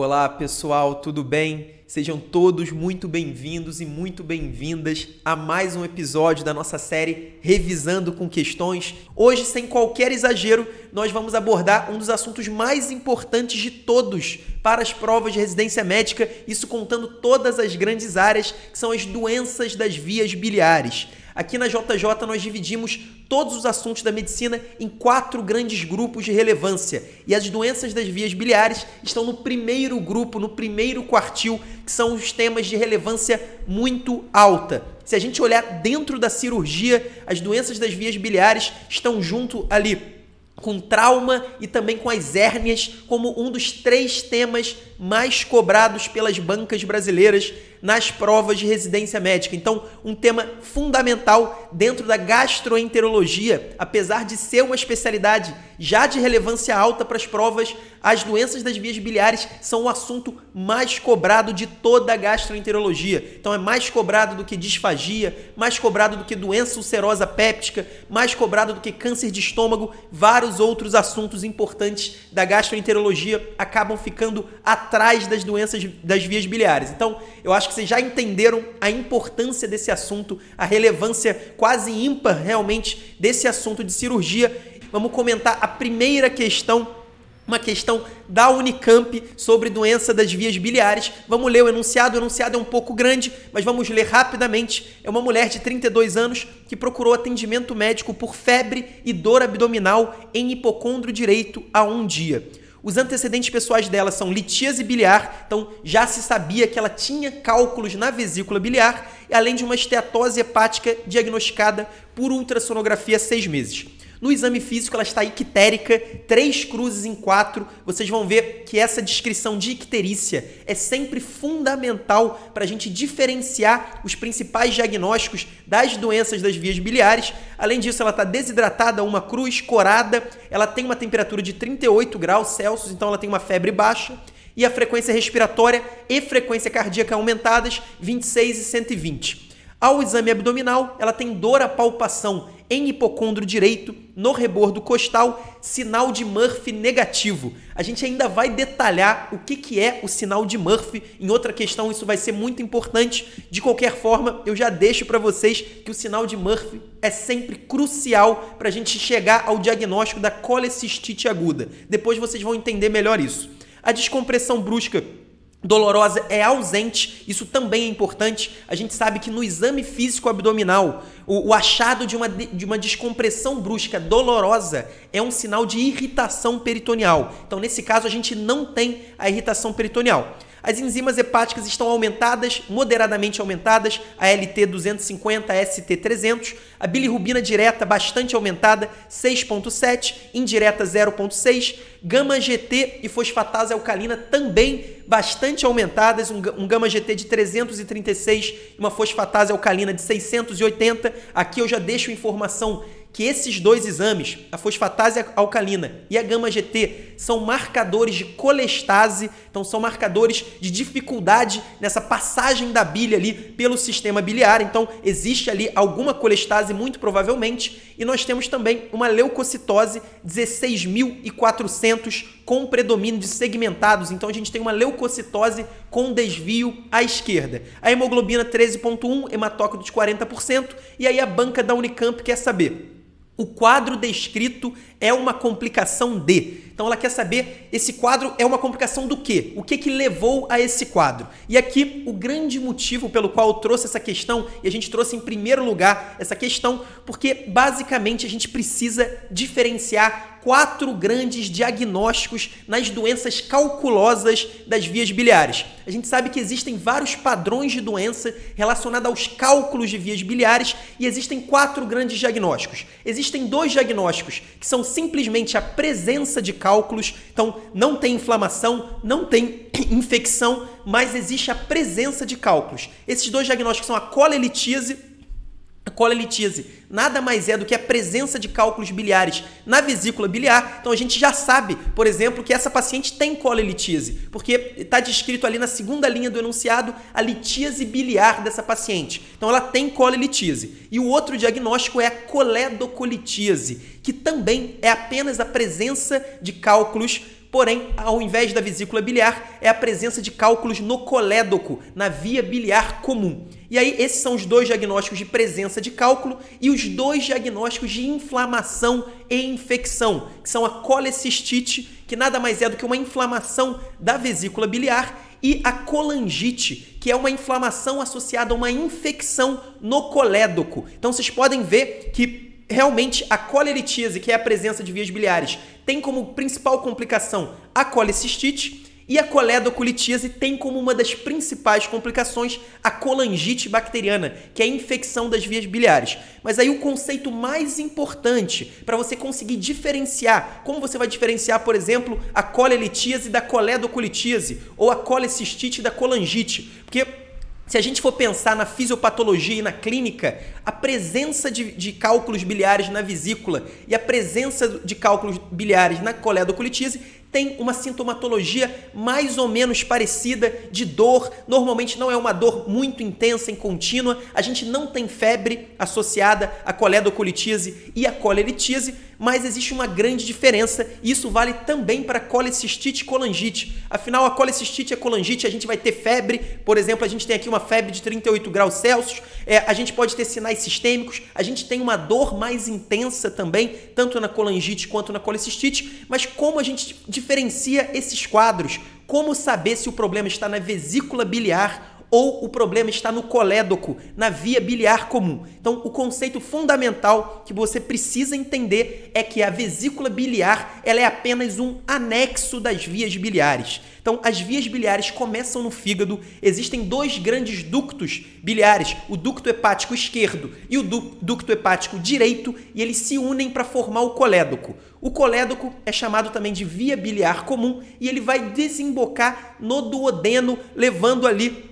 Olá pessoal, tudo bem? Sejam todos muito bem-vindos e muito bem-vindas a mais um episódio da nossa série Revisando com Questões. Hoje, sem qualquer exagero, nós vamos abordar um dos assuntos mais importantes de todos para as provas de residência médica, isso contando todas as grandes áreas que são as doenças das vias biliares. Aqui na JJ nós dividimos todos os assuntos da medicina em quatro grandes grupos de relevância. E as doenças das vias biliares estão no primeiro grupo, no primeiro quartil, que são os temas de relevância muito alta. Se a gente olhar dentro da cirurgia, as doenças das vias biliares estão junto ali com trauma e também com as hérnias como um dos três temas mais cobrados pelas bancas brasileiras nas provas de residência médica. Então, um tema fundamental dentro da gastroenterologia, apesar de ser uma especialidade já de relevância alta para as provas, as doenças das vias biliares são o assunto mais cobrado de toda a gastroenterologia. Então, é mais cobrado do que disfagia, mais cobrado do que doença ulcerosa péptica, mais cobrado do que câncer de estômago, vários outros assuntos importantes da gastroenterologia acabam ficando atrás das doenças das vias biliares. Então, eu acho que vocês já entenderam a importância desse assunto, a relevância quase ímpar realmente desse assunto de cirurgia. Vamos comentar a primeira questão uma questão da Unicamp sobre doença das vias biliares. Vamos ler o enunciado. O enunciado é um pouco grande, mas vamos ler rapidamente. É uma mulher de 32 anos que procurou atendimento médico por febre e dor abdominal em hipocondro direito há um dia. Os antecedentes pessoais dela são litíase biliar, então já se sabia que ela tinha cálculos na vesícula biliar, além de uma esteatose hepática diagnosticada por ultrassonografia há seis meses. No exame físico, ela está ictérica, três cruzes em quatro. Vocês vão ver que essa descrição de icterícia é sempre fundamental para a gente diferenciar os principais diagnósticos das doenças das vias biliares. Além disso, ela está desidratada, uma cruz corada, ela tem uma temperatura de 38 graus Celsius, então ela tem uma febre baixa. E a frequência respiratória e frequência cardíaca aumentadas, 26 e 120. Ao exame abdominal, ela tem dor à palpação em hipocondro direito, no rebordo costal, sinal de Murphy negativo. A gente ainda vai detalhar o que, que é o sinal de Murphy. Em outra questão, isso vai ser muito importante. De qualquer forma, eu já deixo para vocês que o sinal de Murphy é sempre crucial para a gente chegar ao diagnóstico da colecistite aguda. Depois vocês vão entender melhor isso. A descompressão brusca dolorosa é ausente, isso também é importante. A gente sabe que no exame físico abdominal, o, o, achado de uma, de uma descompressão brusca dolorosa é um sinal de irritação peritoneal. Então, nesse caso, a gente não tem a irritação peritoneal. As enzimas hepáticas estão aumentadas, moderadamente aumentadas, a LT 250, a ST 300, a bilirrubina direta bastante aumentada, 6.7, indireta 0.6, gama GT e fosfatase alcalina também bastante aumentadas, um, um gama GT de 336 e uma fosfatase alcalina de 680. Aqui eu já deixo informação que esses dois exames, a fosfatase alcalina e a gama GT, são marcadores de colestase, então são marcadores de dificuldade nessa passagem da bile ali pelo sistema biliar. Então existe ali alguma colestase muito provavelmente, e nós temos também uma leucocitose 16.400 com predomínio de segmentados. Então a gente tem uma leucocitose com desvio à esquerda. A hemoglobina 13.1, hematócrito de 40%, e aí a banca da Unicamp quer saber o quadro descrito é uma complicação de. Então ela quer saber esse quadro é uma complicação do quê? O que que levou a esse quadro? E aqui o grande motivo pelo qual eu trouxe essa questão e a gente trouxe em primeiro lugar essa questão porque basicamente a gente precisa diferenciar quatro grandes diagnósticos nas doenças calculosas das vias biliares. A gente sabe que existem vários padrões de doença relacionados aos cálculos de vias biliares e existem quatro grandes diagnósticos. Existem dois diagnósticos que são simplesmente a presença de cálculos, então não tem inflamação, não tem infecção, mas existe a presença de cálculos. Esses dois diagnósticos são a colelitíase colelitíase nada mais é do que a presença de cálculos biliares na vesícula biliar. Então a gente já sabe, por exemplo, que essa paciente tem colelitíase, porque está descrito ali na segunda linha do enunciado a litíase biliar dessa paciente. Então ela tem colelitíase. E o outro diagnóstico é a coledocolitíase, que também é apenas a presença de cálculos Porém, ao invés da vesícula biliar, é a presença de cálculos no colédoco, na via biliar comum. E aí, esses são os dois diagnósticos de presença de cálculo e os dois diagnósticos de inflamação e infecção, que são a colecistite, que nada mais é do que uma inflamação da vesícula biliar, e a colangite, que é uma inflamação associada a uma infecção no colédoco. Então, vocês podem ver que realmente a colelitíase, que é a presença de vias biliares, tem como principal complicação a colecistite e a coledocolitíase tem como uma das principais complicações a colangite bacteriana, que é a infecção das vias biliares. Mas aí o conceito mais importante para você conseguir diferenciar, como você vai diferenciar, por exemplo, a colelitíase da coledocolitíase ou a colecistite da colangite? Porque se a gente for pensar na fisiopatologia e na clínica, a presença de, de, cálculos biliares na vesícula e a presença de cálculos biliares na coledocolitise tem uma sintomatologia mais ou menos parecida de dor. Normalmente não é uma dor muito intensa e contínua. A gente não tem febre associada à coledocolitise e à coleritise, mas existe uma grande diferença e isso vale também para colecistite e colangite. Afinal, a colecistite e a colangite a gente vai ter febre, por exemplo, a gente tem aqui uma febre de 38 graus Celsius, é, a gente pode ter sinais sistêmicos, a gente tem uma dor mais intensa também, tanto na colangite quanto na colecistite, mas como a gente diferencia esses quadros? Como saber se o problema está na vesícula biliar ou o problema está no colédoco, na via biliar comum. Então, o conceito fundamental que você precisa entender é que a vesícula biliar ela é apenas um anexo das vias biliares. Então, as vias biliares começam no fígado. Existem dois grandes ductos biliares, o ducto hepático esquerdo e o ducto hepático direito, e eles se unem para formar o colédoco. O colédoco é chamado também de via biliar comum e ele vai desembocar no duodeno, levando ali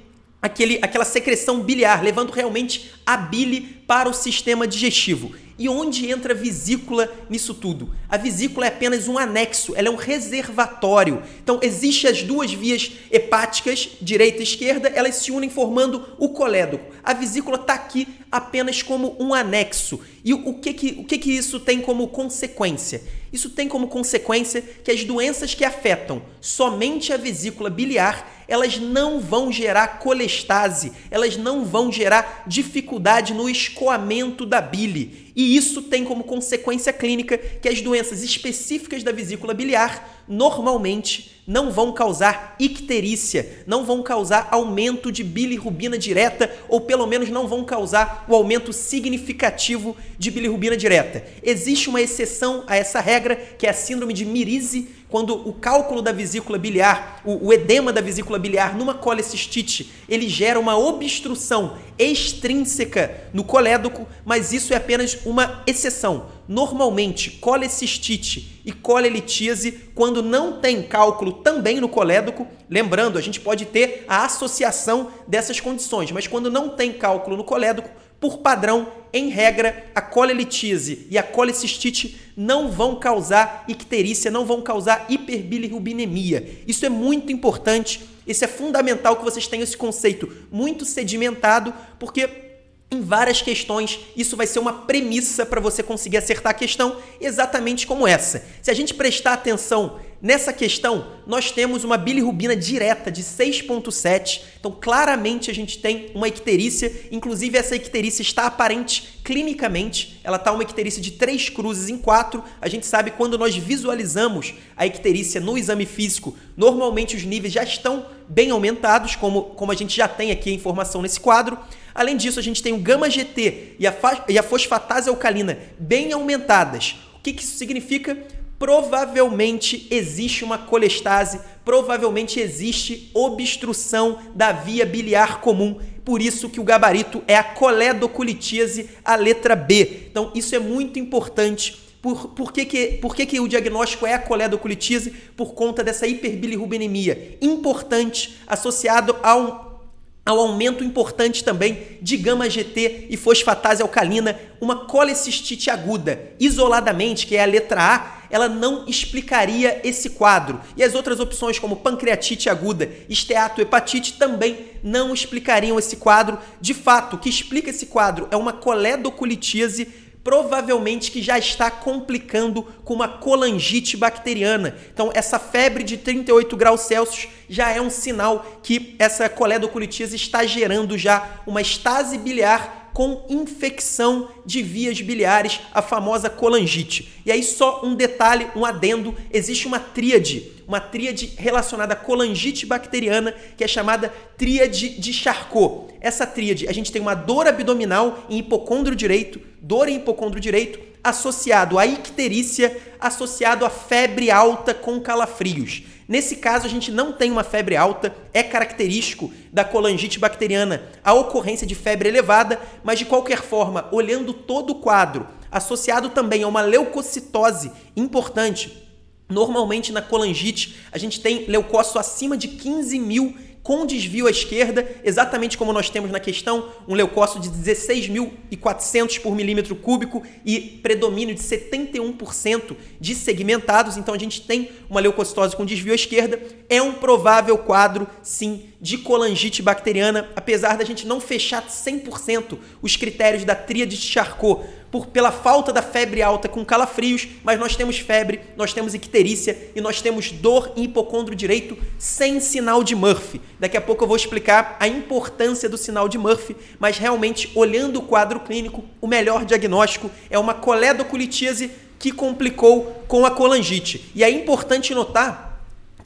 aquele, aquela secreção biliar, levando realmente a bile para o sistema digestivo. E onde entra a vesícula nisso tudo? A vesícula é apenas um anexo, ela é um reservatório. Então, existem as duas vias hepáticas, direita e esquerda, elas se unem formando o colédoco. A vesícula está aqui apenas como um anexo. E o que, que, o que, que isso tem como consequência? Isso tem como consequência que as doenças que afetam somente a vesícula biliar elas não vão gerar colestase, elas não vão gerar dificuldade no escoamento da bile. E isso tem como consequência clínica que as doenças específicas da vesícula biliar normalmente não vão causar icterícia, não vão causar aumento de bilirrubina direta ou pelo menos não vão causar o aumento significativo de bilirrubina direta. Existe uma exceção a essa regra, que é a síndrome de Mirise, quando o cálculo da vesícula biliar, o, o edema da vesícula biliar numa colecistite, ele gera uma obstrução extrínseca no colédoco, mas isso é apenas uma exceção. Normalmente, colecistite e colelitíase, quando não tem cálculo também no colédoco, lembrando, a gente pode ter a associação dessas condições, mas quando não tem cálculo no colédoco, por padrão, em regra, a colelitise e a colecistite não vão causar icterícia, não vão causar hiperbilirrubinemia. Isso é muito importante, isso é fundamental que vocês tenham esse conceito muito sedimentado, porque em várias questões, isso vai ser uma premissa para você conseguir acertar a questão exatamente como essa. Se a gente prestar atenção nessa questão, nós temos uma bilirrubina direta de 6.7. Então, claramente a gente tem uma icterícia, inclusive essa icterícia está aparente clinicamente. Ela está uma icterícia de 3 cruzes em 4. A gente sabe quando nós visualizamos a icterícia no exame físico, normalmente os níveis já estão bem aumentados, como, como a gente já tem aqui a informação nesse quadro. Além disso, a gente tem o gama GT e a, e a fosfatase alcalina bem aumentadas. O que, que isso significa? Provavelmente existe uma colestase, provavelmente existe obstrução da via biliar comum. Por isso que o gabarito é a coledocolitíase, a letra B. Então, isso é muito importante por, por, que, que, por que, que o diagnóstico é a coledocolitíase? Por conta dessa hiperbilirrubinemia. Importante, associado ao aumento importante também de gama GT e fosfatase alcalina, uma colecistite aguda, isoladamente, que é a letra A, ela não explicaria esse quadro. E as outras opções, como pancreatite aguda, esteatohepatite, também não explicariam esse quadro. De fato, o que explica esse quadro é uma coledocolitíase provavelmente que já está complicando com uma colangite bacteriana. Então, essa febre de 38 graus Celsius já é um sinal que essa coledocolitíase está gerando já uma estase biliar com infecção de vias biliares, a famosa colangite. E aí só um detalhe, um adendo, existe uma tríade, uma tríade relacionada à colangite bacteriana, que é chamada tríade de Charcot. Essa tríade, a gente tem uma dor abdominal em hipocôndrio direito, dor em hipocôndrio direito, associado à icterícia, associado à febre alta com calafrios. Nesse caso, a gente não tem uma febre alta, é característico da colangite bacteriana. A ocorrência de febre elevada, mas de qualquer forma, olhando todo o quadro, associado também a uma leucocitose importante, Normalmente na colangite a gente tem leucócito acima de 15 mil com desvio à esquerda, exatamente como nós temos na questão, um leucócito de 16.400 por milímetro cúbico e predomínio de 71% de segmentados, então a gente tem uma leucocitose com desvio à esquerda, é um provável quadro, sim, de colangite bacteriana, apesar da gente não fechar 100% os critérios da tríade de Charcot, por, pela falta da febre alta com calafrios, mas nós temos febre, nós temos icterícia e nós temos dor em hipocôndrio direito sem sinal de Murphy. Daqui a pouco eu vou explicar a importância do sinal de Murphy, mas realmente, olhando o quadro clínico, o melhor diagnóstico é uma coledocolitíase que complicou com a colangite. E é importante notar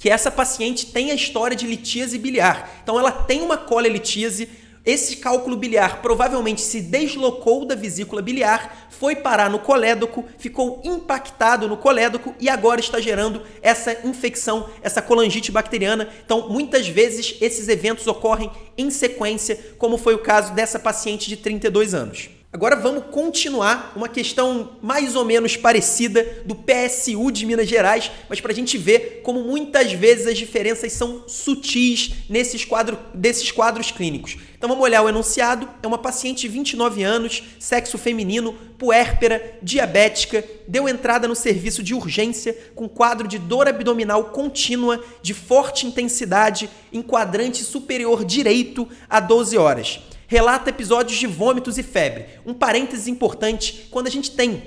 que essa paciente tem a história de litíase biliar. Então ela tem uma colelitíase esse cálculo biliar provavelmente se deslocou da vesícula biliar, foi parar no colédoco, ficou impactado no colédoco e agora está gerando essa infecção, essa colangite bacteriana. Então, muitas vezes esses eventos ocorrem em sequência, como foi o caso dessa paciente de 32 anos. Agora vamos continuar uma questão mais ou menos parecida do PSU de Minas Gerais, mas para a gente ver como muitas vezes as diferenças são sutis nesses quadros, desses quadros clínicos. Então vamos olhar o enunciado. É uma paciente de 29 anos, sexo feminino, puérpera, diabética, deu entrada no serviço de urgência com quadro de dor abdominal contínua de forte intensidade em quadrante superior direito a 12 horas relata episódios de vômitos e febre. Um parênteses importante, quando a gente tem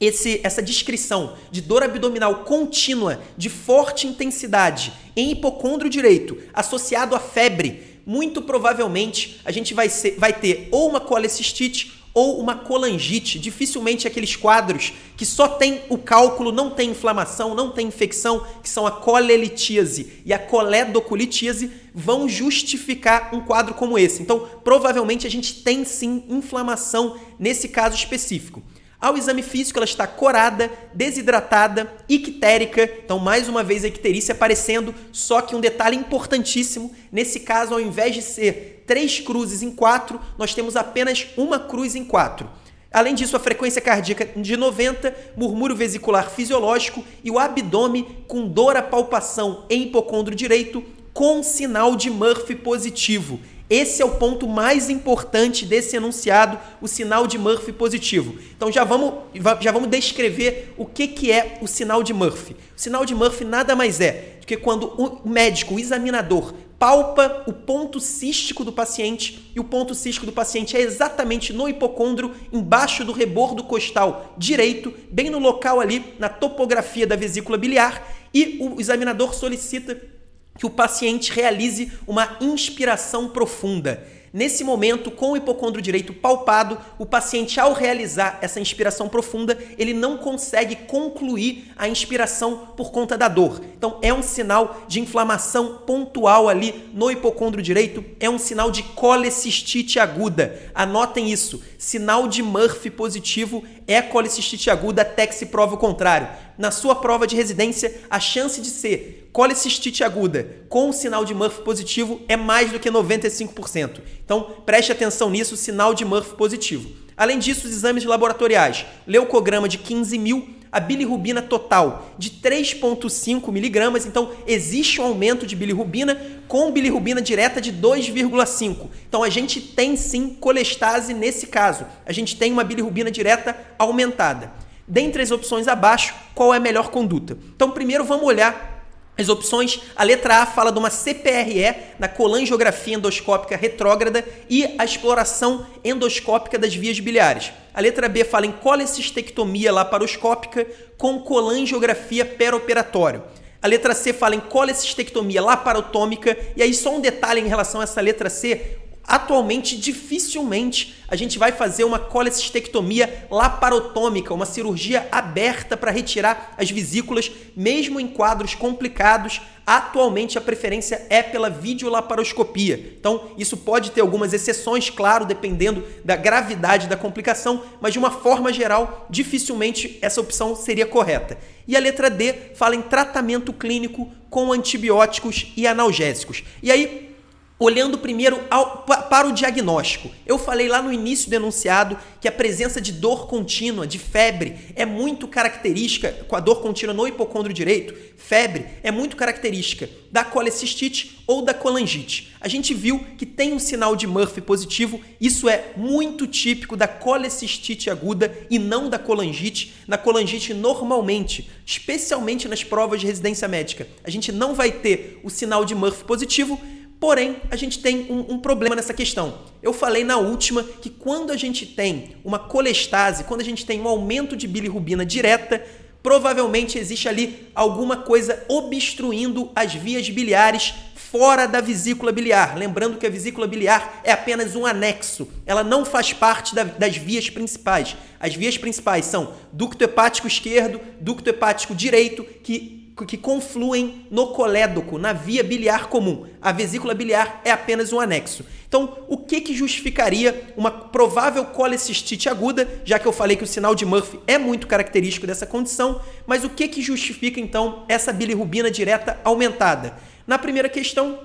esse, essa descrição de dor abdominal contínua de forte intensidade em hipocôndrio direito associado à febre, muito provavelmente a gente vai, ser, vai ter ou uma colecistite ou uma colangite, dificilmente aqueles quadros que só tem o cálculo, não tem inflamação, não tem infecção, que são a colelitíase e a coledocolitíase, vão justificar um quadro como esse. Então, provavelmente a gente tem sim inflamação nesse caso específico. Ao exame físico, ela está corada, desidratada, ictérica. Então, mais uma vez, a icterícia aparecendo. Só que um detalhe importantíssimo: nesse caso, ao invés de ser três cruzes em quatro, nós temos apenas uma cruz em quatro. Além disso, a frequência cardíaca de 90, murmúrio vesicular fisiológico e o abdômen com dor à palpação em hipocôndrio direito com sinal de Murphy positivo. Esse é o ponto mais importante desse enunciado, o sinal de Murphy positivo. Então já vamos, já vamos descrever o que, que é o sinal de Murphy. O sinal de Murphy nada mais é do que quando o médico, o examinador, palpa o ponto cístico do paciente e o ponto cístico do paciente é exatamente no hipocôndrio, embaixo do rebordo costal direito, bem no local ali, na topografia da vesícula biliar, e o examinador solicita que o paciente realize uma inspiração profunda. Nesse momento, com o hipocôndrio direito palpado, o paciente, ao realizar essa inspiração profunda, ele não consegue concluir a inspiração por conta da dor. Então, é um sinal de inflamação pontual ali no hipocôndrio direito, é um sinal de colecistite aguda. Anotem isso. Sinal de Murphy positivo é colecistite aguda até que se prove o contrário. Na sua prova de residência, a chance de ser colecistite aguda com sinal de Murphy positivo é mais do que 95%. Então, preste atenção nisso, sinal de Murphy positivo. Além disso, os exames laboratoriais, leucograma de 15 mil, a bilirrubina total de 3,5 miligramas, então existe um aumento de bilirrubina com bilirrubina direta de 2,5. Então a gente tem sim colestase nesse caso, a gente tem uma bilirrubina direta aumentada. Dentre as opções abaixo, qual é a melhor conduta? Então primeiro vamos olhar as opções, a letra A fala de uma CPRE na colangiografia endoscópica retrógrada e a exploração endoscópica das vias biliares. A letra B fala em colecistectomia laparoscópica com colangiografia peroperatório. A letra C fala em colecistectomia laparotômica. E aí, só um detalhe em relação a essa letra C: Atualmente, dificilmente a gente vai fazer uma colecistectomia laparotômica, uma cirurgia aberta para retirar as vesículas, mesmo em quadros complicados. Atualmente, a preferência é pela videolaparoscopia. Então, isso pode ter algumas exceções, claro, dependendo da gravidade da complicação, mas de uma forma geral, dificilmente essa opção seria correta. E a letra D fala em tratamento clínico com antibióticos e analgésicos. E aí, Olhando primeiro ao, para o diagnóstico. Eu falei lá no início do enunciado que a presença de dor contínua, de febre, é muito característica, com a dor contínua no hipocôndrio direito, febre, é muito característica da colecistite ou da colangite. A gente viu que tem um sinal de Murphy positivo, isso é muito típico da colecistite aguda e não da colangite. Na colangite, normalmente, especialmente nas provas de residência médica, a gente não vai ter o sinal de Murphy positivo, Porém, a gente tem um, um, problema nessa questão. Eu falei na última que quando a gente tem uma colestase, quando a gente tem um aumento de bilirrubina direta, provavelmente existe ali alguma coisa obstruindo as vias biliares fora da vesícula biliar. Lembrando que a vesícula biliar é apenas um anexo, ela não faz parte da, das vias principais. As vias principais são ducto hepático esquerdo, ducto hepático direito, que que confluem no colédoco, na via biliar comum. A vesícula biliar é apenas um anexo. Então, o que, que justificaria uma provável colecistite aguda, já que eu falei que o sinal de Murphy é muito característico dessa condição, mas o que, que justifica então essa bilirrubina direta aumentada? Na primeira questão,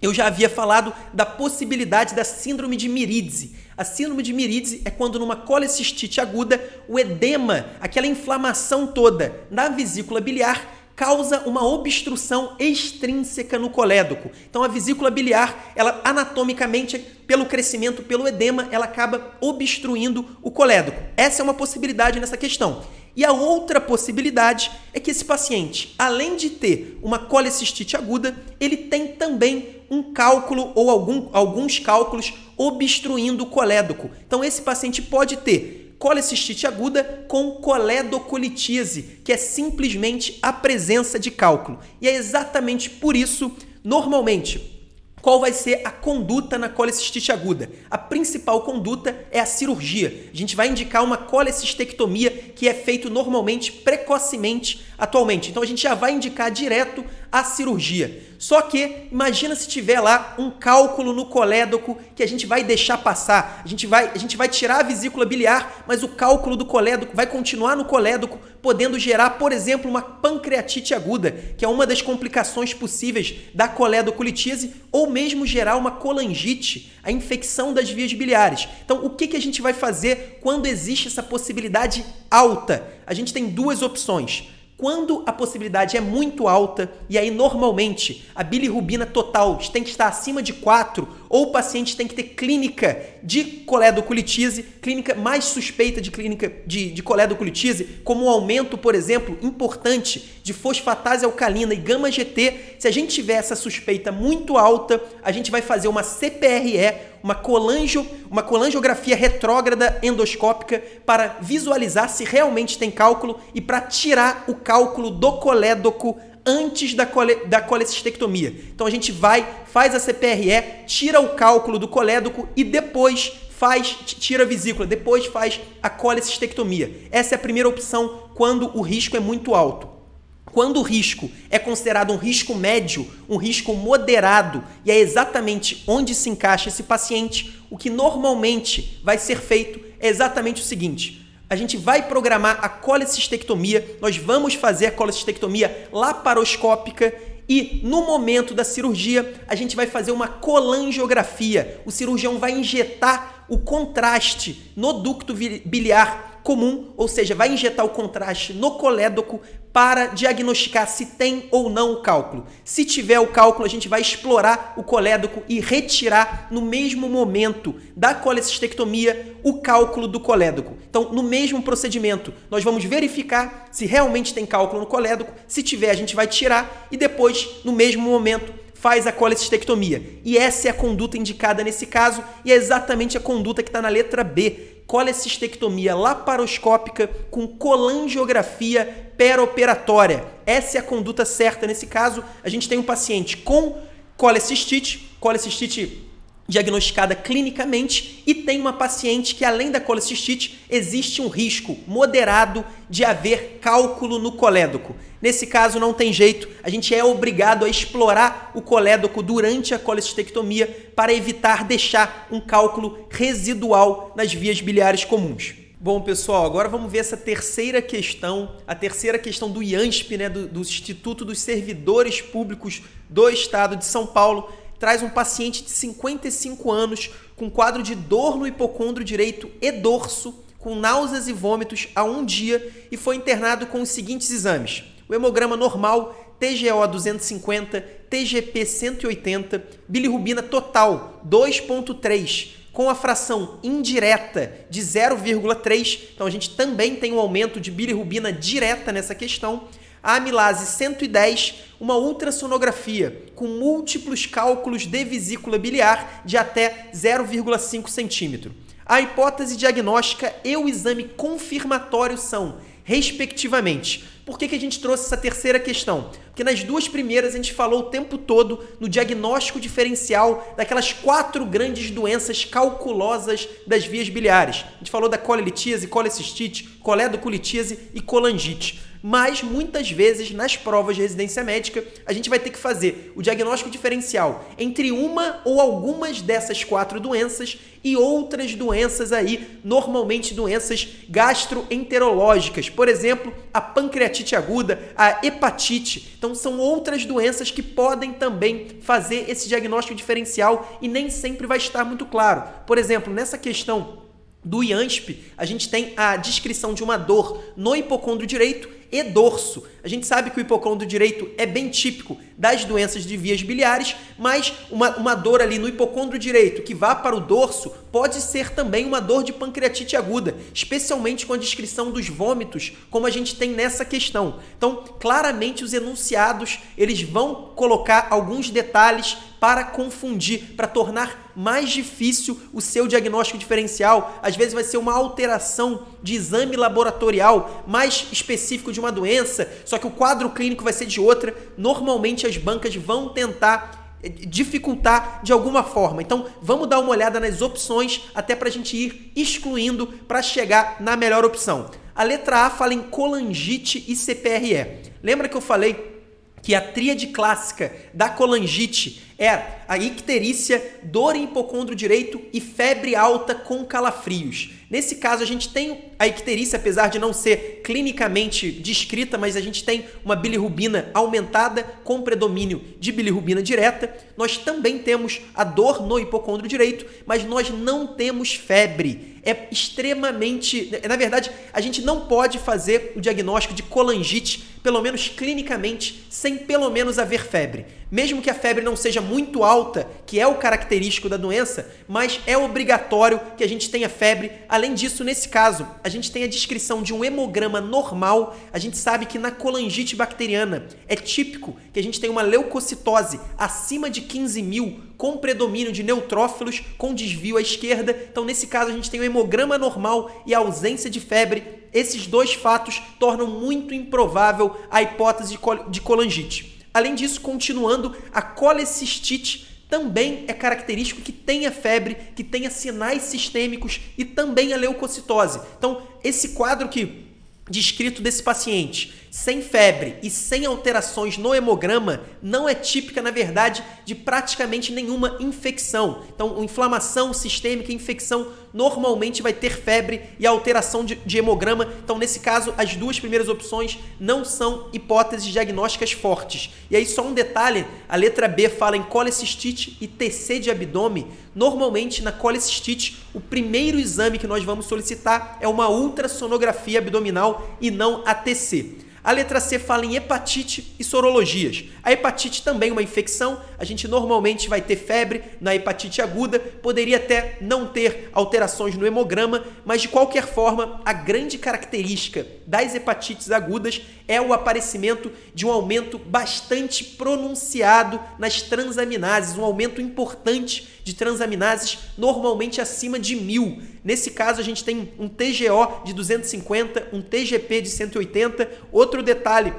eu já havia falado da possibilidade da síndrome de mirídise. A síndrome de mirídise é quando numa colecistite aguda, o edema, aquela inflamação toda na vesícula biliar, causa uma obstrução extrínseca no colédoco. Então a vesícula biliar, ela anatomicamente, pelo crescimento, pelo edema, ela acaba obstruindo o colédoco. Essa é uma possibilidade nessa questão. E a outra possibilidade é que esse paciente, além de ter uma colecistite aguda, ele tem também um cálculo ou algum, alguns cálculos obstruindo o colédoco. Então esse paciente pode ter colecistite aguda com coledocolitíase, que é simplesmente a presença de cálculo. E é exatamente por isso, normalmente, qual vai ser a conduta na colecistite aguda? A principal conduta é a cirurgia. A gente vai indicar uma colecistectomia que é feito normalmente precocemente atualmente. Então a gente já vai indicar direto a cirurgia. Só que imagina se tiver lá um cálculo no colédoco que a gente vai deixar passar. A gente vai, a gente vai tirar a vesícula biliar, mas o cálculo do colédoco vai continuar no colédoco, podendo gerar, por exemplo, uma pancreatite aguda, que é uma das complicações possíveis da coledocolitíase, ou mesmo gerar uma colangite, a infecção das vias biliares. Então, o que, que a gente vai fazer quando existe essa possibilidade alta? A gente tem duas opções quando a possibilidade é muito alta, e aí normalmente a bilirrubina total tem que estar acima de 4, ou o paciente tem que ter clínica de coledoculitise, clínica mais suspeita de clínica de, de coledoculitise, como um aumento, por exemplo, importante de fosfatase alcalina e gama GT. Se a gente tiver essa suspeita muito alta, a gente vai fazer uma CPRE, uma, colangio, uma colangiografia retrógrada endoscópica para visualizar se realmente tem cálculo e para tirar o cálculo do colédoco antes da, cole, da colecistectomia. Então a gente vai, faz a CPRE, tira o cálculo do colédoco e depois faz, tira a vesícula, depois faz a colecistectomia. Essa é a primeira opção quando o risco é muito alto. Quando o risco é considerado um risco médio, um risco moderado, e é exatamente onde se encaixa esse paciente, o que normalmente vai ser feito é exatamente o seguinte: a gente vai programar a colecistectomia, nós vamos fazer a colecistectomia laparoscópica e no momento da cirurgia a gente vai fazer uma colangiografia. O cirurgião vai injetar o contraste no ducto biliar comum, ou seja, vai injetar o contraste no colédoco para diagnosticar se tem ou não o cálculo. Se tiver o cálculo, a gente vai explorar o colédoco e retirar no mesmo momento da colecistectomia o cálculo do colédoco. Então, no mesmo procedimento, nós vamos verificar se realmente tem cálculo no colédoco. Se tiver, a gente vai tirar e depois, no mesmo momento, faz a colecistectomia. E essa é a conduta indicada nesse caso e é exatamente a conduta que está na letra B colecistectomia laparoscópica com colangiografia peroperatória. Essa é a conduta certa. Nesse caso, a gente tem um paciente com colecistite, colecistite diagnosticada clinicamente e tem uma paciente que além da colecistite existe um risco moderado de haver cálculo no colédoco. Nesse caso não tem jeito, a gente é obrigado a explorar o colédoco durante a colecistectomia para evitar deixar um cálculo residual nas vias biliares comuns. Bom, pessoal, agora vamos ver essa terceira questão, a terceira questão do IANSP, né, do, do Instituto dos Servidores Públicos do Estado de São Paulo, traz um paciente de 55 anos com quadro de dor no hipocôndrio direito e dorso, com náuseas e vômitos há um dia e foi internado com os seguintes exames: o hemograma normal, TGO 250, TGP 180, bilirrubina total 2.3, com a fração indireta de 0,3. Então a gente também tem um aumento de bilirrubina direta nessa questão a amilase 110, uma ultrassonografia com múltiplos cálculos de vesícula biliar de até 0,5 centímetro. A hipótese diagnóstica e o exame confirmatório são, respectivamente. Por que, que a gente trouxe essa terceira questão? Porque nas duas primeiras a gente falou o tempo todo no diagnóstico diferencial daquelas quatro grandes doenças calculosas das vias biliares. A gente falou da colelitíase, colecistite, coledocolitíase e colangite mas muitas vezes nas provas de residência médica a gente vai ter que fazer o diagnóstico diferencial entre uma ou algumas dessas quatro doenças e outras doenças aí, normalmente doenças gastroenterológicas, por exemplo, a pancreatite aguda, a hepatite. Então são outras doenças que podem também fazer esse diagnóstico diferencial e nem sempre vai estar muito claro. Por exemplo, nessa questão do IANSP, a gente tem a descrição de uma dor no hipocôndrio direito e dorso. A gente sabe que o hipocôndrio direito é bem típico das doenças de vias biliares, mas uma, uma dor ali no hipocôndrio direito que vá para o dorso pode ser também uma dor de pancreatite aguda, especialmente com a descrição dos vômitos, como a gente tem nessa questão. Então, claramente os enunciados, eles vão colocar alguns detalhes para confundir, para tornar mais difícil o seu diagnóstico diferencial. Às vezes vai ser uma alteração de exame laboratorial mais específico de uma doença, só que o quadro clínico vai ser de outra. Normalmente as bancas vão tentar eh, dificultar de alguma forma. Então, vamos dar uma olhada nas opções até para a gente ir excluindo para chegar na melhor opção. A letra A fala em colangite e CPRE. Lembra que eu falei que a tríade clássica da colangite é a icterícia, dor em hipocôndrio direito e febre alta com calafrios. Nesse caso, a gente tem a icterícia, apesar de não ser clinicamente descrita, mas a gente tem uma bilirrubina aumentada com predomínio de bilirrubina direta. Nós também temos a dor no hipocôndrio direito, mas nós não temos febre. É extremamente. Na verdade, a gente não pode fazer o diagnóstico de colangite, pelo menos clinicamente, sem pelo menos haver febre mesmo que a febre não seja muito alta, que é o característico da doença, mas é obrigatório que a gente tenha febre. Além disso, nesse caso, a gente tem a descrição de um hemograma normal. A gente sabe que na colangite bacteriana é típico que a gente tenha uma leucocitose acima de 15 mil, com predomínio de neutrófilos, com desvio à esquerda. Então, nesse caso, a gente tem um hemograma normal e ausência de febre. Esses dois fatos tornam muito improvável a hipótese de colangite. Além disso, continuando, a colecistite também é característico que tenha febre, que tenha sinais sistêmicos e também a leucocitose. Então, esse quadro que descrito desse paciente, sem febre e sem alterações no hemograma, não é típica, na verdade, de praticamente nenhuma infecção. Então, inflamação sistêmica, infecção, normalmente vai ter febre e alteração de, de hemograma. Então, nesse caso, as duas primeiras opções não são hipóteses diagnósticas fortes. E aí, só um detalhe: a letra B fala em colecistite e TC de abdômen. Normalmente, na colecistite, o primeiro exame que nós vamos solicitar é uma ultrassonografia abdominal e não a TC. A letra C fala em hepatite e sorologias. A hepatite também é uma infecção, a gente normalmente vai ter febre na hepatite aguda, poderia até não ter alterações no hemograma, mas de qualquer forma, a grande característica das hepatites agudas é o aparecimento de um aumento bastante pronunciado nas transaminases, um aumento importante de transaminases, normalmente acima de mil. Nesse caso, a gente tem um TGO de 250, um TGP de 180. Outro detalhe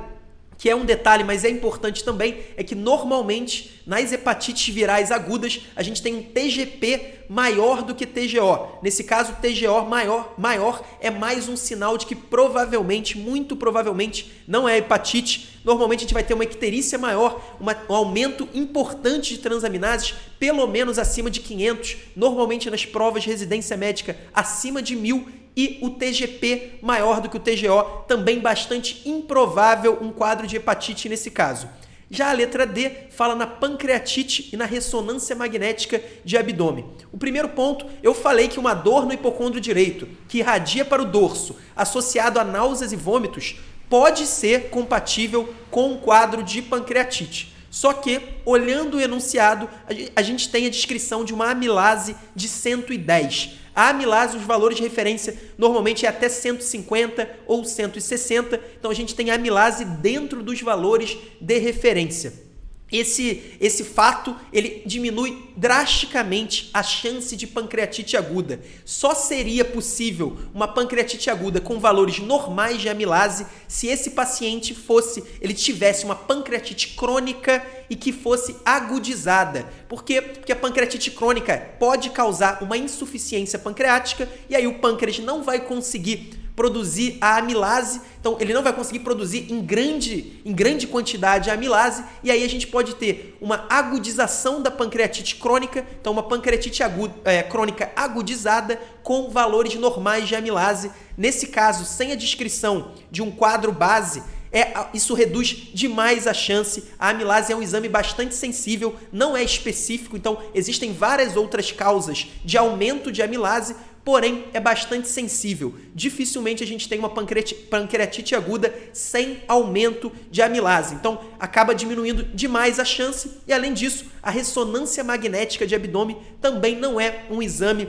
que é um detalhe, mas é importante também, é que normalmente nas hepatites virais agudas a gente tem um TGP maior do que TGO. Nesse caso, TGO maior, maior é mais um sinal de que provavelmente, muito provavelmente, não é hepatite. Normalmente a gente vai ter uma icterícia maior, uma, um aumento importante de transaminases, pelo menos acima de 500. Normalmente nas provas de residência médica, acima de 1000 e o TGP maior do que o TGO, também bastante improvável um quadro de hepatite nesse caso. Já a letra D fala na pancreatite e na ressonância magnética de abdômen. O primeiro ponto, eu falei que uma dor no hipocôndrio direito, que irradia para o dorso, associado a náuseas e vômitos, pode ser compatível com um quadro de pancreatite. Só que, olhando o enunciado, a gente tem a descrição de uma amilase de 110. A amilase, os valores de referência normalmente é até 150 ou 160. Então a gente tem a amilase dentro dos valores de referência. Esse, esse fato ele diminui drasticamente a chance de pancreatite aguda. Só seria possível uma pancreatite aguda com valores normais de amilase se esse paciente fosse, ele tivesse uma pancreatite crônica e que fosse agudizada. Por quê? Porque a pancreatite crônica pode causar uma insuficiência pancreática e aí o pâncreas não vai conseguir produzir a amilase. Então, ele não vai conseguir produzir em grande, em grande quantidade a amilase, e aí a gente pode ter uma agudização da pancreatite crônica, então uma pancreatite aguda, é, crônica agudizada com valores normais de amilase. Nesse caso, sem a descrição de um quadro base, é, isso reduz demais a chance. A amilase é um exame bastante sensível, não é específico, então existem várias outras causas de aumento de amilase, porém é bastante sensível. Dificilmente a gente tem uma pancreatite aguda sem aumento de amilase. Então acaba diminuindo demais a chance e além disso, a ressonância magnética de abdômen também não é um exame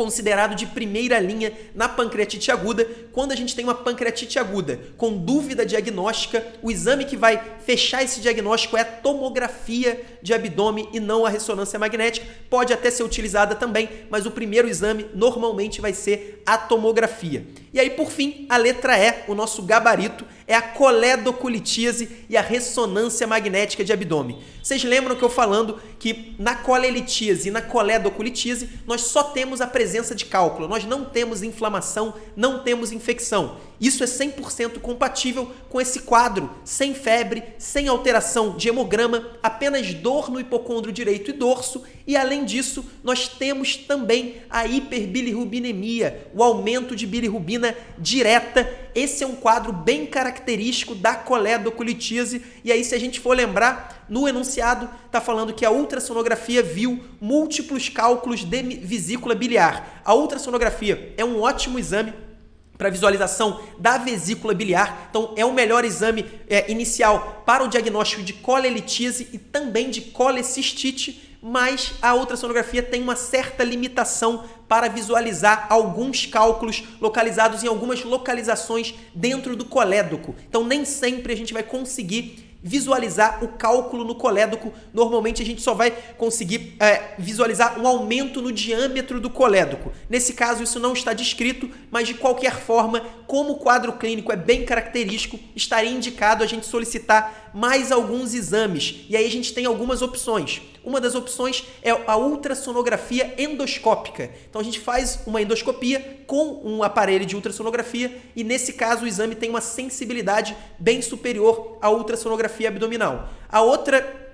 considerado de primeira linha na pancreatite aguda. Quando a gente tem uma pancreatite aguda com dúvida diagnóstica, o exame que vai fechar esse diagnóstico é a tomografia de abdômen e não a ressonância magnética. Pode até ser utilizada também, mas o primeiro exame normalmente vai ser a tomografia. E aí, por fim, a letra E, o nosso gabarito, é a coledocolitíase e a ressonância magnética de abdômen. Vocês lembram que eu falando que na colelitíase e na coledocolitíase nós só temos a presença de cálculo, nós não temos inflamação, não temos infecção. Isso é 100% compatível com esse quadro, sem febre, sem alteração de hemograma, apenas dor no hipocôndrio direito e dorso, e além disso, nós temos também a hiperbilirrubinemia, o aumento de bilirrubina direta. Esse é um quadro bem característico da coledocolitíase, e aí se a gente for lembrar, no enunciado está falando que a ultrassonografia viu múltiplos cálculos de vesícula biliar. A ultrassonografia é um ótimo exame para visualização da vesícula biliar. Então, é o melhor exame é, inicial para o diagnóstico de colelitíase e também de colecistite, mas a ultrassonografia tem uma certa limitação para visualizar alguns cálculos localizados em algumas localizações dentro do colédoco. Então, nem sempre a gente vai conseguir visualizar o cálculo no colédoco. Normalmente a gente só vai conseguir é, visualizar um aumento no diâmetro do colédoco. Nesse caso, isso não está descrito, mas de qualquer forma, como o quadro clínico é bem característico, estaria indicado a gente solicitar mais alguns exames. E aí a gente tem algumas opções. Uma das opções é a ultrassonografia endoscópica. Então a gente faz uma endoscopia com um aparelho de ultrassonografia e nesse caso o exame tem uma sensibilidade bem superior à ultrassonografia abdominal. A outra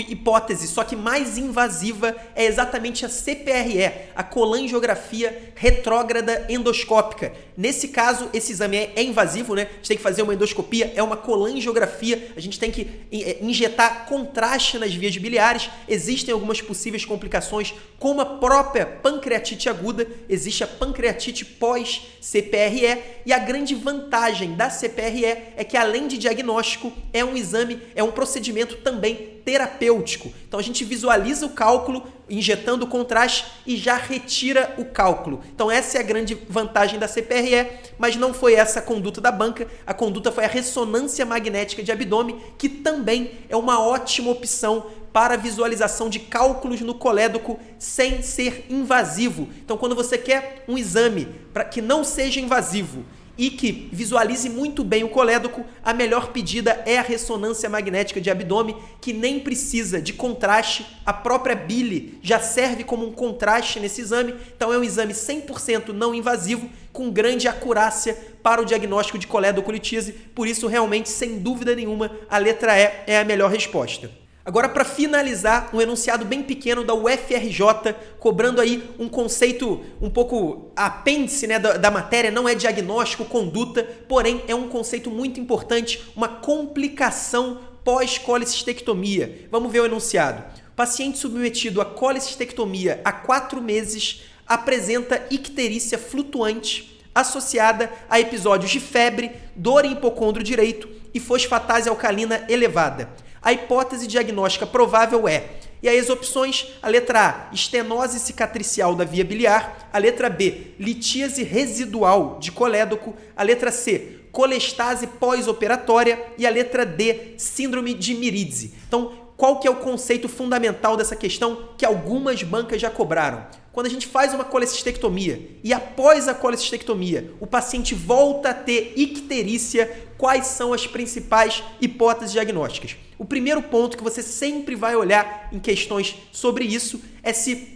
hipótese, só que mais invasiva, é exatamente a CPRE, a colangiografia retrógrada endoscópica. Nesse caso, esse exame é, invasivo, né? A gente tem que fazer uma endoscopia, é uma colangiografia, a gente tem que é, injetar contraste nas vias biliares. Existem algumas possíveis complicações, como a própria pancreatite aguda, existe a pancreatite pós-CPRE, e a grande vantagem da CPRE é que, além de diagnóstico, é um exame, é um procedimento também terapêutico. Então a gente visualiza o cálculo injetando o contraste e já retira o cálculo. Então essa é a grande vantagem da CPRE, mas não foi essa a conduta da banca. A conduta foi a ressonância magnética de abdômen, que também é uma ótima opção para visualização de cálculos no colédoco sem ser invasivo. Então quando você quer um exame para que não seja invasivo e que visualize muito bem o colédoco, a melhor pedida é a ressonância magnética de abdômen, que nem precisa de contraste, a própria bile já serve como um contraste nesse exame, então é um exame 100% não invasivo, com grande acurácia para o diagnóstico de colédocolitise, por isso realmente, sem dúvida nenhuma, a letra E é a melhor resposta. Agora, para finalizar, um enunciado bem pequeno da UFRJ, cobrando aí um conceito um pouco apêndice né, da, da matéria, não é diagnóstico, conduta, porém é um conceito muito importante, uma complicação pós-colicistectomia. Vamos ver o enunciado. Paciente submetido a colicistectomia há quatro meses apresenta icterícia flutuante associada a episódios de febre, dor em hipocondro direito e fosfatase alcalina elevada a hipótese diagnóstica provável é. E aí as opções, a letra A, estenose cicatricial da via biliar, a letra B, litíase residual de colédoco, a letra C, colestase pós-operatória e a letra D, síndrome de Mirídse. Então, qual que é o conceito fundamental dessa questão que algumas bancas já cobraram? Quando a gente faz uma colecistectomia e após a colecistectomia o paciente volta a ter icterícia, quais são as principais hipóteses diagnósticas? O primeiro ponto que você sempre vai olhar em questões sobre isso é se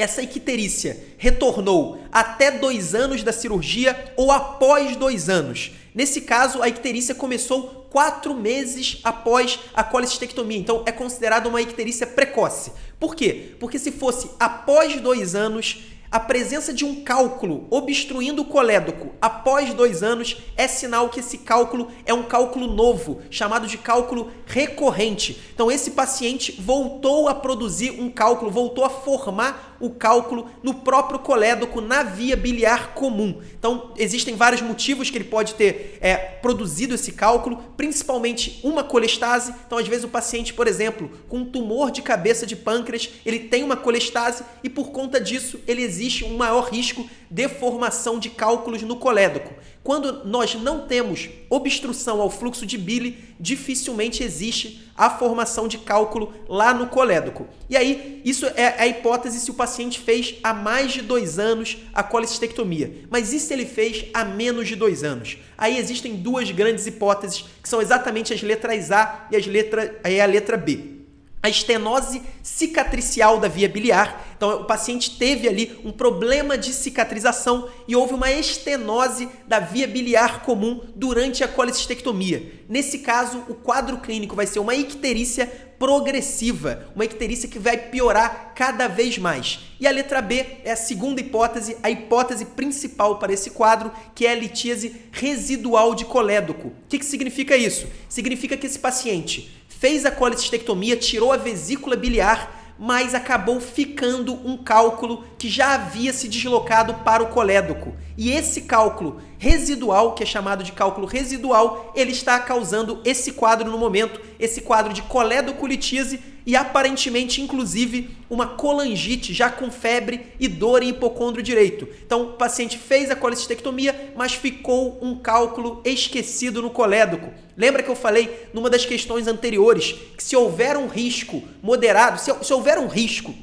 essa icterícia retornou até dois anos da cirurgia ou após dois anos. Nesse caso, a icterícia começou quatro meses após a colecistectomia, então é considerada uma icterícia precoce. Por quê? Porque se fosse após dois anos, a presença de um cálculo obstruindo o colédoco após dois anos é sinal que esse cálculo é um cálculo novo, chamado de cálculo recorrente. Então, esse paciente voltou a produzir um cálculo, voltou a formar o cálculo no próprio colédoco, na via biliar comum. Então, existem vários motivos que ele pode ter é, produzido esse cálculo, principalmente uma colestase. Então, às vezes, o paciente, por exemplo, com um tumor de cabeça de pâncreas, ele tem uma colestase e, por conta disso, ele existe um maior risco de formação de cálculos no colédoco. Quando nós não temos obstrução ao fluxo de bile, dificilmente existe a formação de cálculo lá no colédoco. E aí, isso é a hipótese se o paciente fez há mais de dois anos a colecistectomia. Mas e se ele fez há menos de dois anos? Aí existem duas grandes hipóteses, que são exatamente as letras A e, as letra, e a letra B a estenose cicatricial da via biliar. Então, o paciente teve ali um problema de cicatrização e houve uma estenose da via biliar comum durante a colecistectomia. Nesse caso, o quadro clínico vai ser uma icterícia progressiva, uma icterícia que vai piorar cada vez mais. E a letra B é a segunda hipótese, a hipótese principal para esse quadro, que é a litíase residual de colédoco. O que, que significa isso? Significa que esse paciente fez a colecistectomia, tirou a vesícula biliar, mas acabou ficando um cálculo que já havia se deslocado para o colédoco. E esse cálculo residual, que é chamado de cálculo residual, ele está causando esse quadro no momento, esse quadro de coledoculitise e aparentemente, inclusive, uma colangite já com febre e dor em hipocondro direito. Então, o paciente fez a colecistectomia, mas ficou um cálculo esquecido no colédoco. Lembra que eu falei numa das questões anteriores que se houver um risco moderado, se, se houver um risco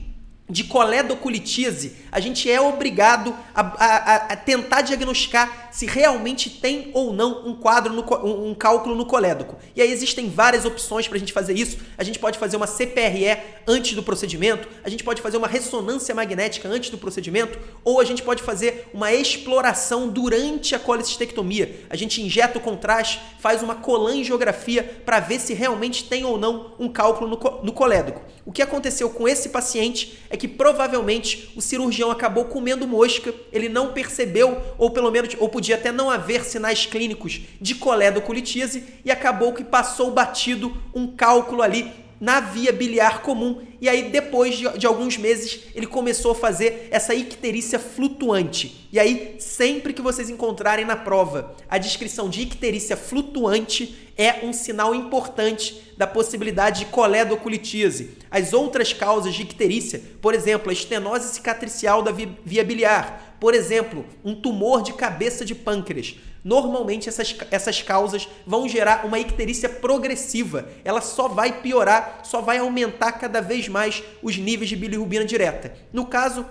de coledoculitise, a gente é obrigado a, a, a, tentar diagnosticar se realmente tem ou não um quadro, no, um, um cálculo no colédoco. E aí existem várias opções para a gente fazer isso. A gente pode fazer uma CPRE antes do procedimento, a gente pode fazer uma ressonância magnética antes do procedimento, ou a gente pode fazer uma exploração durante a colecistectomia. A gente injeta o contraste, faz uma colangiografia para ver se realmente tem ou não um cálculo no, no colédoco. O que aconteceu com esse paciente é que provavelmente o cirurgião acabou comendo mosca, ele não percebeu, ou pelo menos, ou podia até não haver sinais clínicos de coledoculitise e acabou que passou batido um cálculo ali na via biliar comum. E aí, depois de, de, alguns meses, ele começou a fazer essa icterícia flutuante. E aí, sempre que vocês encontrarem na prova a descrição de icterícia flutuante, é um sinal importante da possibilidade de coledoculitíase. As outras causas de icterícia, por exemplo, a estenose cicatricial da via biliar, por exemplo, um tumor de cabeça de pâncreas, Normalmente essas, essas causas vão gerar uma icterícia progressiva. Ela só vai piorar, só vai aumentar cada vez mais os níveis de bilirrubina direta. No caso,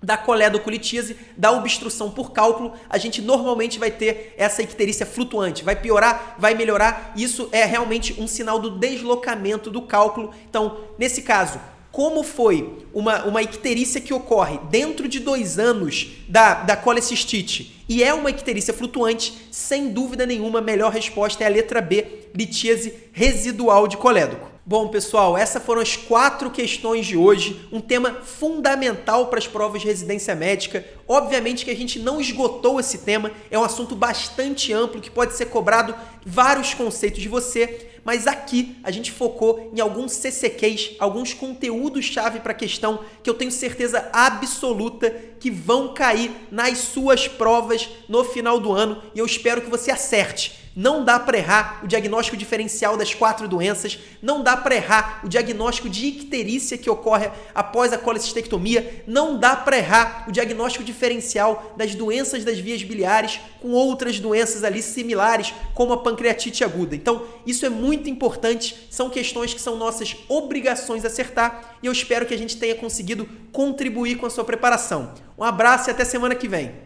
da coledocolitíase, da obstrução por cálculo, a gente normalmente vai ter essa icterícia flutuante, vai piorar, vai melhorar. Isso é realmente um sinal do deslocamento do cálculo. Então, nesse caso, como foi uma, uma icterícia que ocorre dentro de dois anos da, da colecistite e é uma icterícia flutuante, sem dúvida nenhuma, a melhor resposta é a letra B, litíase residual de colédoco. Bom, pessoal, essas foram as quatro questões de hoje, um tema fundamental para as provas de residência médica. Obviamente que a gente não esgotou esse tema, é um assunto bastante amplo que pode ser cobrado vários conceitos de você, mas aqui a gente focou em alguns CCQs, alguns conteúdos-chave para a questão que eu tenho certeza absoluta que vão cair nas suas provas no final do ano e eu espero que você acerte. Não dá para errar o diagnóstico diferencial das quatro doenças, não dá para errar o diagnóstico de icterícia que ocorre após a colecistectomia, não dá para errar o diagnóstico diferencial das doenças das vias biliares com outras doenças ali similares, como a pancreatite aguda. Então, isso é muito importante, são questões que são nossas obrigações acertar e eu espero que a gente tenha conseguido contribuir com a sua preparação. Um abraço e até semana que vem.